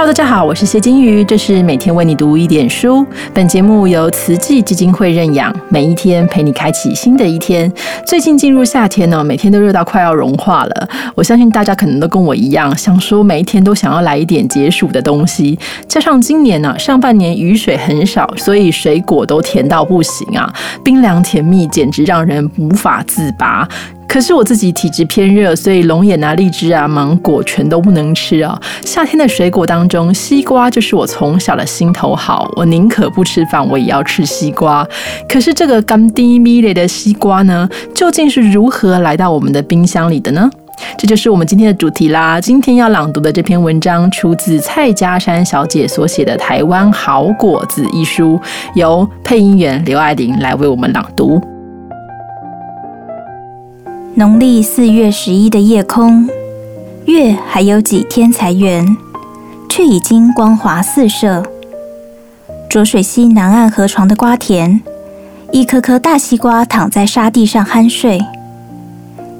Hello，大家好，我是谢金鱼，这是每天为你读一点书。本节目由慈济基金会认养，每一天陪你开启新的一天。最近进入夏天呢，每天都热到快要融化了。我相信大家可能都跟我一样，想说每一天都想要来一点解暑的东西。加上今年呢，上半年雨水很少，所以水果都甜到不行啊，冰凉甜蜜，简直让人无法自拔。可是我自己体质偏热，所以龙眼啊、荔枝啊、芒果全都不能吃啊。夏天的水果当中，西瓜就是我从小的心头好，我宁可不吃饭，我也要吃西瓜。可是这个甘低咪类的西瓜呢，究竟是如何来到我们的冰箱里的呢？这就是我们今天的主题啦。今天要朗读的这篇文章，出自蔡家山小姐所写的《台湾好果子》一书，由配音员刘爱玲来为我们朗读。农历四月十一的夜空，月还有几天才圆，却已经光华四射。浊水溪南岸河床的瓜田，一颗颗大西瓜躺在沙地上酣睡，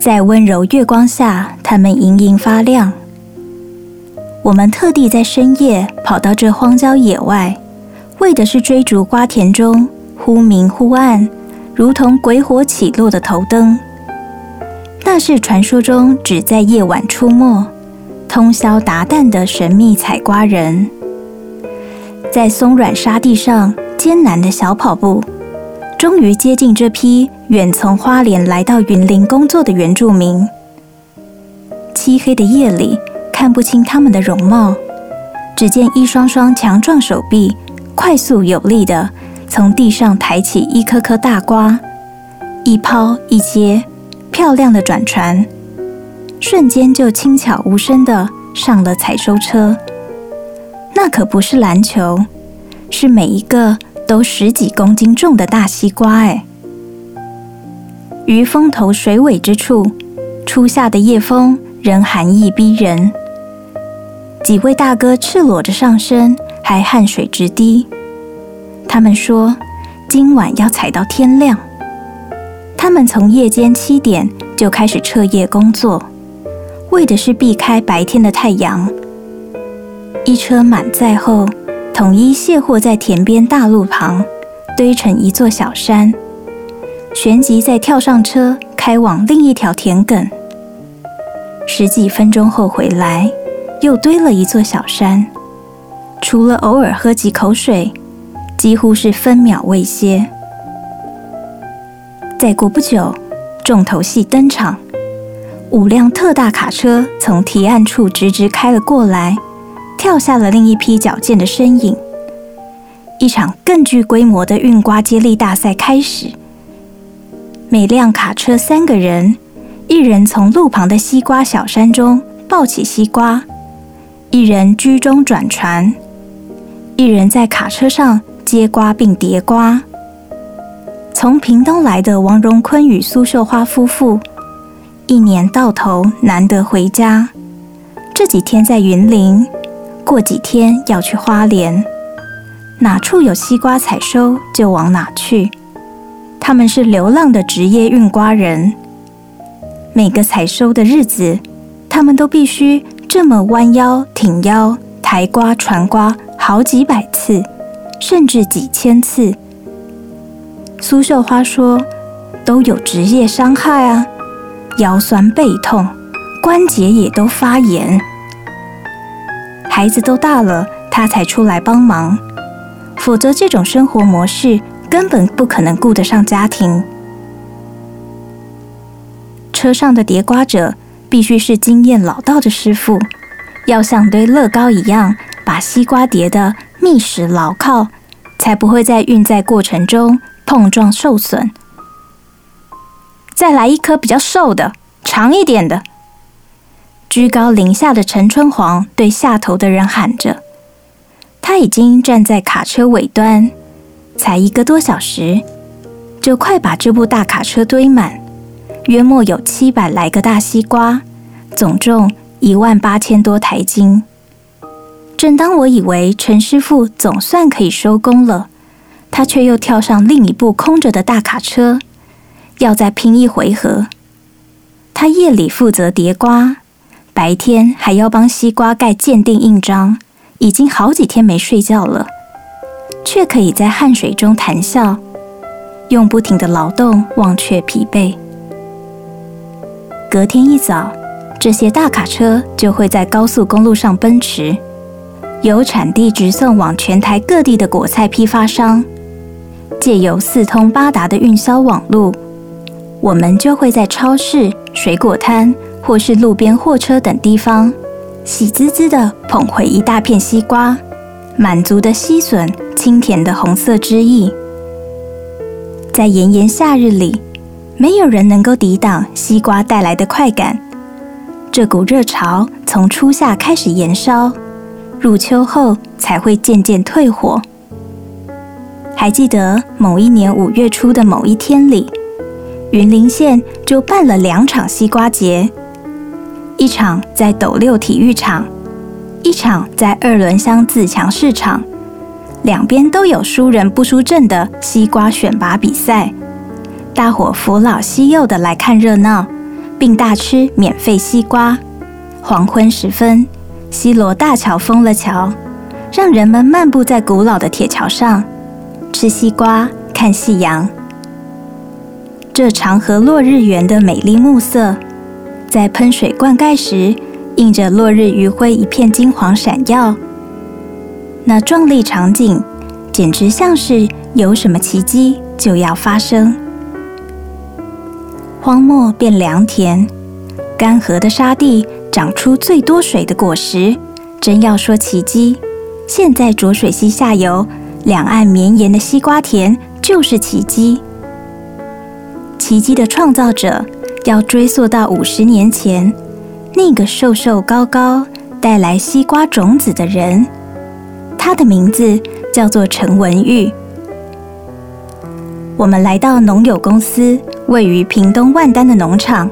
在温柔月光下，它们盈盈发亮。我们特地在深夜跑到这荒郊野外，为的是追逐瓜田中忽明忽暗，如同鬼火起落的头灯。那是传说中只在夜晚出没、通宵达旦的神秘采瓜人，在松软沙地上艰难的小跑步，终于接近这批远从花莲来到云林工作的原住民。漆黑的夜里看不清他们的容貌，只见一双双强壮手臂快速有力的从地上抬起一颗颗大瓜，一抛一接。漂亮的转船，瞬间就轻巧无声的上了采收车。那可不是篮球，是每一个都十几公斤重的大西瓜哎！于风头水尾之处，初夏的夜风仍寒意逼人。几位大哥赤裸着上身，还汗水直滴。他们说，今晚要采到天亮。他们从夜间七点就开始彻夜工作，为的是避开白天的太阳。一车满载后，统一卸货在田边大路旁，堆成一座小山，旋即再跳上车，开往另一条田埂。十几分钟后回来，又堆了一座小山，除了偶尔喝几口水，几乎是分秒未歇。再过不久，重头戏登场。五辆特大卡车从提案处直直开了过来，跳下了另一批矫健的身影。一场更具规模的运瓜接力大赛开始。每辆卡车三个人，一人从路旁的西瓜小山中抱起西瓜，一人居中转船，一人在卡车上接瓜并叠瓜。从屏东来的王荣坤与苏秀花夫妇，一年到头难得回家。这几天在云林，过几天要去花莲，哪处有西瓜采收就往哪去。他们是流浪的职业运瓜人，每个采收的日子，他们都必须这么弯腰挺腰抬瓜传瓜好几百次，甚至几千次。苏绣花说：“都有职业伤害啊，腰酸背痛，关节也都发炎。孩子都大了，他才出来帮忙，否则这种生活模式根本不可能顾得上家庭。车上的叠瓜者必须是经验老道的师傅，要像堆乐高一样，把西瓜叠得密实牢靠，才不会在运载过程中。”碰撞受损，再来一颗比较瘦的、长一点的。居高临下的陈春黄对下头的人喊着：“他已经站在卡车尾端，才一个多小时，就快把这部大卡车堆满，约莫有七百来个大西瓜，总重一万八千多台斤。正当我以为陈师傅总算可以收工了。”他却又跳上另一部空着的大卡车，要再拼一回合。他夜里负责叠瓜，白天还要帮西瓜盖鉴定印章，已经好几天没睡觉了，却可以在汗水中谈笑，用不停的劳动忘却疲惫。隔天一早，这些大卡车就会在高速公路上奔驰，由产地直送往全台各地的果菜批发商。借由四通八达的运销网路，我们就会在超市、水果摊或是路边货车等地方，喜滋滋地捧回一大片西瓜，满足的吸吮清甜的红色汁液。在炎炎夏日里，没有人能够抵挡西瓜带来的快感。这股热潮从初夏开始燃烧，入秋后才会渐渐退火。还记得某一年五月初的某一天里，云林县就办了两场西瓜节，一场在斗六体育场，一场在二轮乡自强市场，两边都有输人不输阵的西瓜选拔比赛，大伙扶老携幼的来看热闹，并大吃免费西瓜。黄昏时分，西罗大桥封了桥，让人们漫步在古老的铁桥上。吃西瓜，看夕阳。这长河落日圆的美丽暮色，在喷水灌溉时，映着落日余晖，一片金黄闪耀。那壮丽场景，简直像是有什么奇迹就要发生。荒漠变良田，干涸的沙地长出最多水的果实。真要说奇迹，现在浊水溪下游。两岸绵延的西瓜田就是奇迹。奇迹的创造者要追溯到五十年前，那个瘦瘦高高带来西瓜种子的人，他的名字叫做陈文玉。我们来到农友公司位于屏东万丹的农场，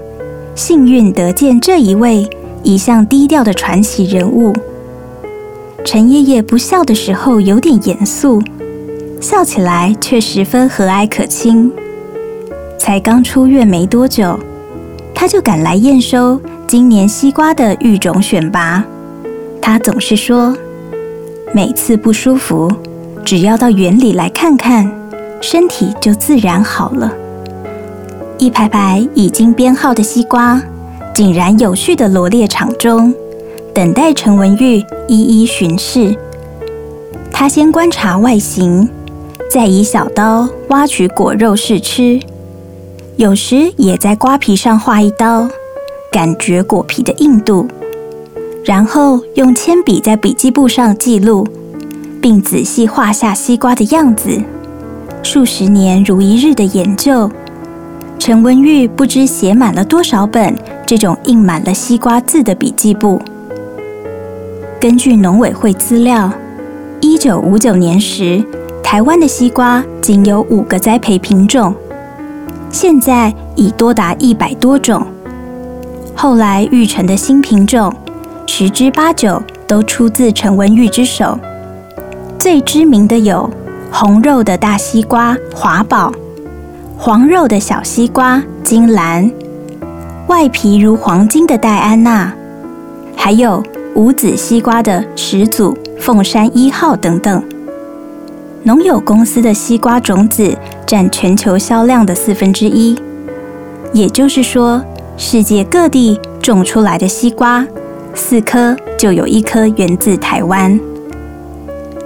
幸运得见这一位一向低调的传奇人物。陈爷爷不笑的时候有点严肃，笑起来却十分和蔼可亲。才刚出院没多久，他就赶来验收今年西瓜的育种选拔。他总是说，每次不舒服，只要到园里来看看，身体就自然好了。一排排已经编号的西瓜，井然有序地罗列场中。等待陈文玉一一巡视，他先观察外形，再以小刀挖取果肉试吃，有时也在瓜皮上划一刀，感觉果皮的硬度，然后用铅笔在笔记簿上记录，并仔细画下西瓜的样子。数十年如一日的研究，陈文玉不知写满了多少本这种印满了西瓜字的笔记簿。根据农委会资料，一九五九年时，台湾的西瓜仅有五个栽培品种，现在已多达一百多种。后来育成的新品种，十之八九都出自陈文玉之手。最知名的有红肉的大西瓜华宝，黄肉的小西瓜金兰，外皮如黄金的戴安娜，还有。无籽西瓜的始祖凤山一号等等，农友公司的西瓜种子占全球销量的四分之一，也就是说，世界各地种出来的西瓜，四颗就有一颗源自台湾。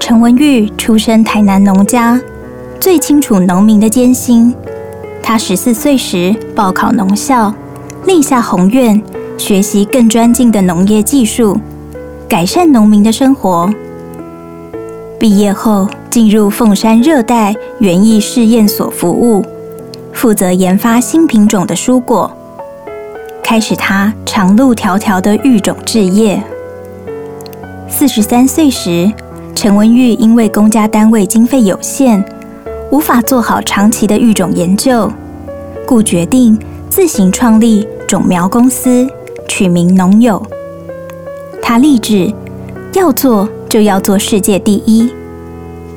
陈文玉出身台南农家，最清楚农民的艰辛。他十四岁时报考农校，立下宏愿，学习更专精的农业技术。改善农民的生活。毕业后，进入凤山热带园艺试验所服务，负责研发新品种的蔬果，开始他长路迢迢的育种置业。四十三岁时，陈文玉因为公家单位经费有限，无法做好长期的育种研究，故决定自行创立种苗公司，取名农友。他立志要做就要做世界第一，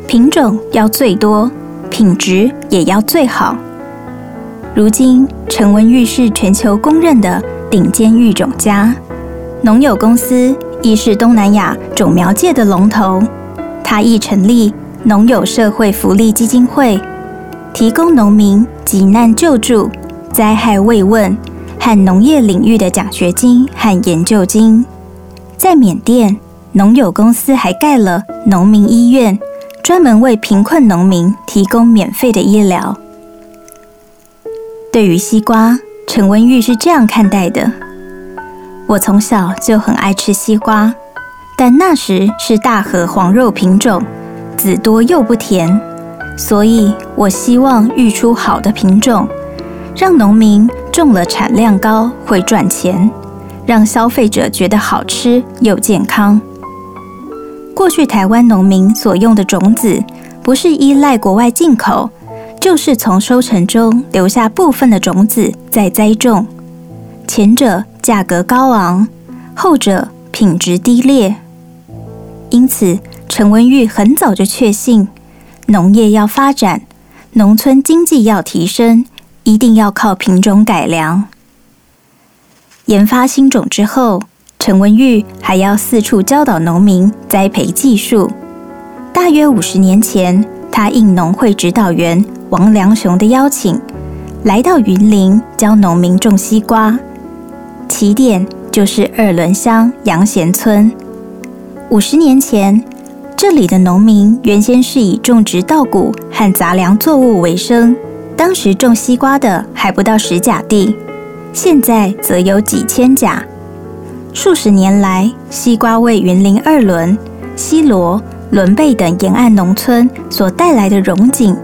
品种要最多，品质也要最好。如今，陈文玉是全球公认的顶尖育种家，农友公司亦是东南亚种苗界的龙头，他亦成立农友社会福利基金会，提供农民急难救助、灾害慰问和农业领域的奖学金和研究金。在缅甸，农友公司还盖了农民医院，专门为贫困农民提供免费的医疗。对于西瓜，陈文玉是这样看待的：我从小就很爱吃西瓜，但那时是大盒黄肉品种，籽多又不甜，所以我希望育出好的品种，让农民种了产量高会赚钱。让消费者觉得好吃又健康。过去台湾农民所用的种子，不是依赖国外进口，就是从收成中留下部分的种子再栽种。前者价格高昂，后者品质低劣。因此，陈文玉很早就确信，农业要发展，农村经济要提升，一定要靠品种改良。研发新种之后，陈文玉还要四处教导农民栽培技术。大约五十年前，他应农会指导员王良雄的邀请，来到云林教农民种西瓜。起点就是二轮乡杨贤村。五十年前，这里的农民原先是以种植稻谷和杂粮作物为生，当时种西瓜的还不到十甲地。现在则有几千甲。数十年来，西瓜为云林二轮、西罗、伦贝等沿岸农村所带来的荣景。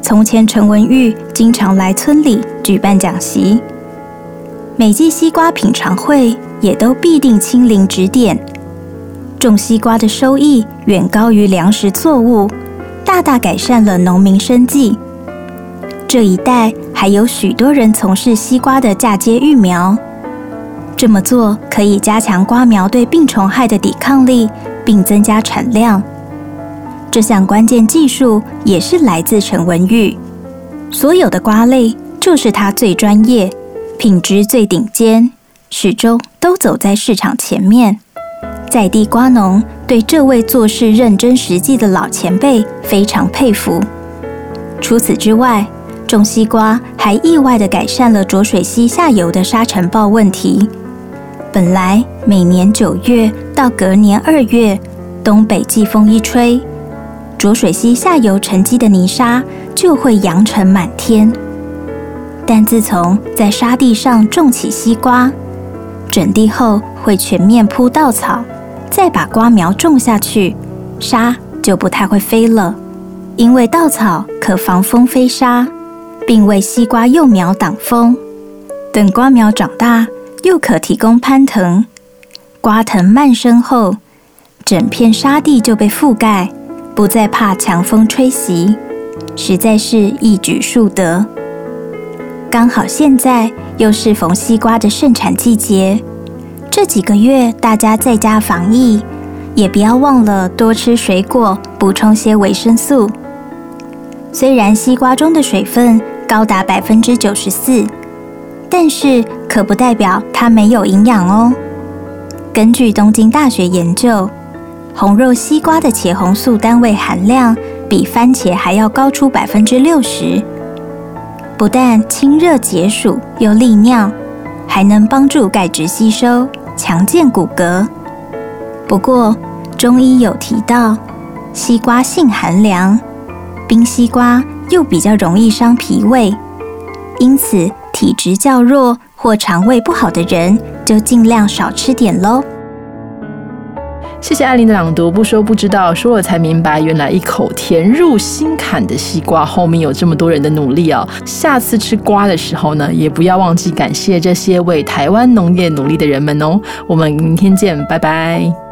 从前，陈文玉经常来村里举办讲习，每季西瓜品尝会也都必定亲临指点。种西瓜的收益远高于粮食作物，大大改善了农民生计。这一带还有许多人从事西瓜的嫁接育苗，这么做可以加强瓜苗对病虫害的抵抗力，并增加产量。这项关键技术也是来自陈文玉，所有的瓜类就是他最专业，品质最顶尖，始终都走在市场前面。在地瓜农对这位做事认真实际的老前辈非常佩服。除此之外，种西瓜还意外地改善了浊水溪下游的沙尘暴问题。本来每年九月到隔年二月，东北季风一吹，浊水溪下游沉积的泥沙就会扬尘满天。但自从在沙地上种起西瓜，整地后会全面铺稻草，再把瓜苗种下去，沙就不太会飞了，因为稻草可防风飞沙。并为西瓜幼苗挡风，等瓜苗长大，又可提供攀藤。瓜藤蔓生后，整片沙地就被覆盖，不再怕强风吹袭，实在是一举数得。刚好现在又是逢西瓜的盛产季节，这几个月大家在家防疫，也不要忘了多吃水果，补充些维生素。虽然西瓜中的水分，高达百分之九十四，但是可不代表它没有营养哦。根据东京大学研究，红肉西瓜的茄红素单位含量比番茄还要高出百分之六十，不但清热解暑又利尿，还能帮助钙质吸收，强健骨骼。不过中医有提到，西瓜性寒凉，冰西瓜。又比较容易伤脾胃，因此体质较弱或肠胃不好的人就尽量少吃点喽。谢谢艾琳的朗读，不说不知道，说了才明白，原来一口甜入心坎的西瓜后面有这么多人的努力哦。下次吃瓜的时候呢，也不要忘记感谢这些为台湾农业努力的人们哦。我们明天见，拜拜。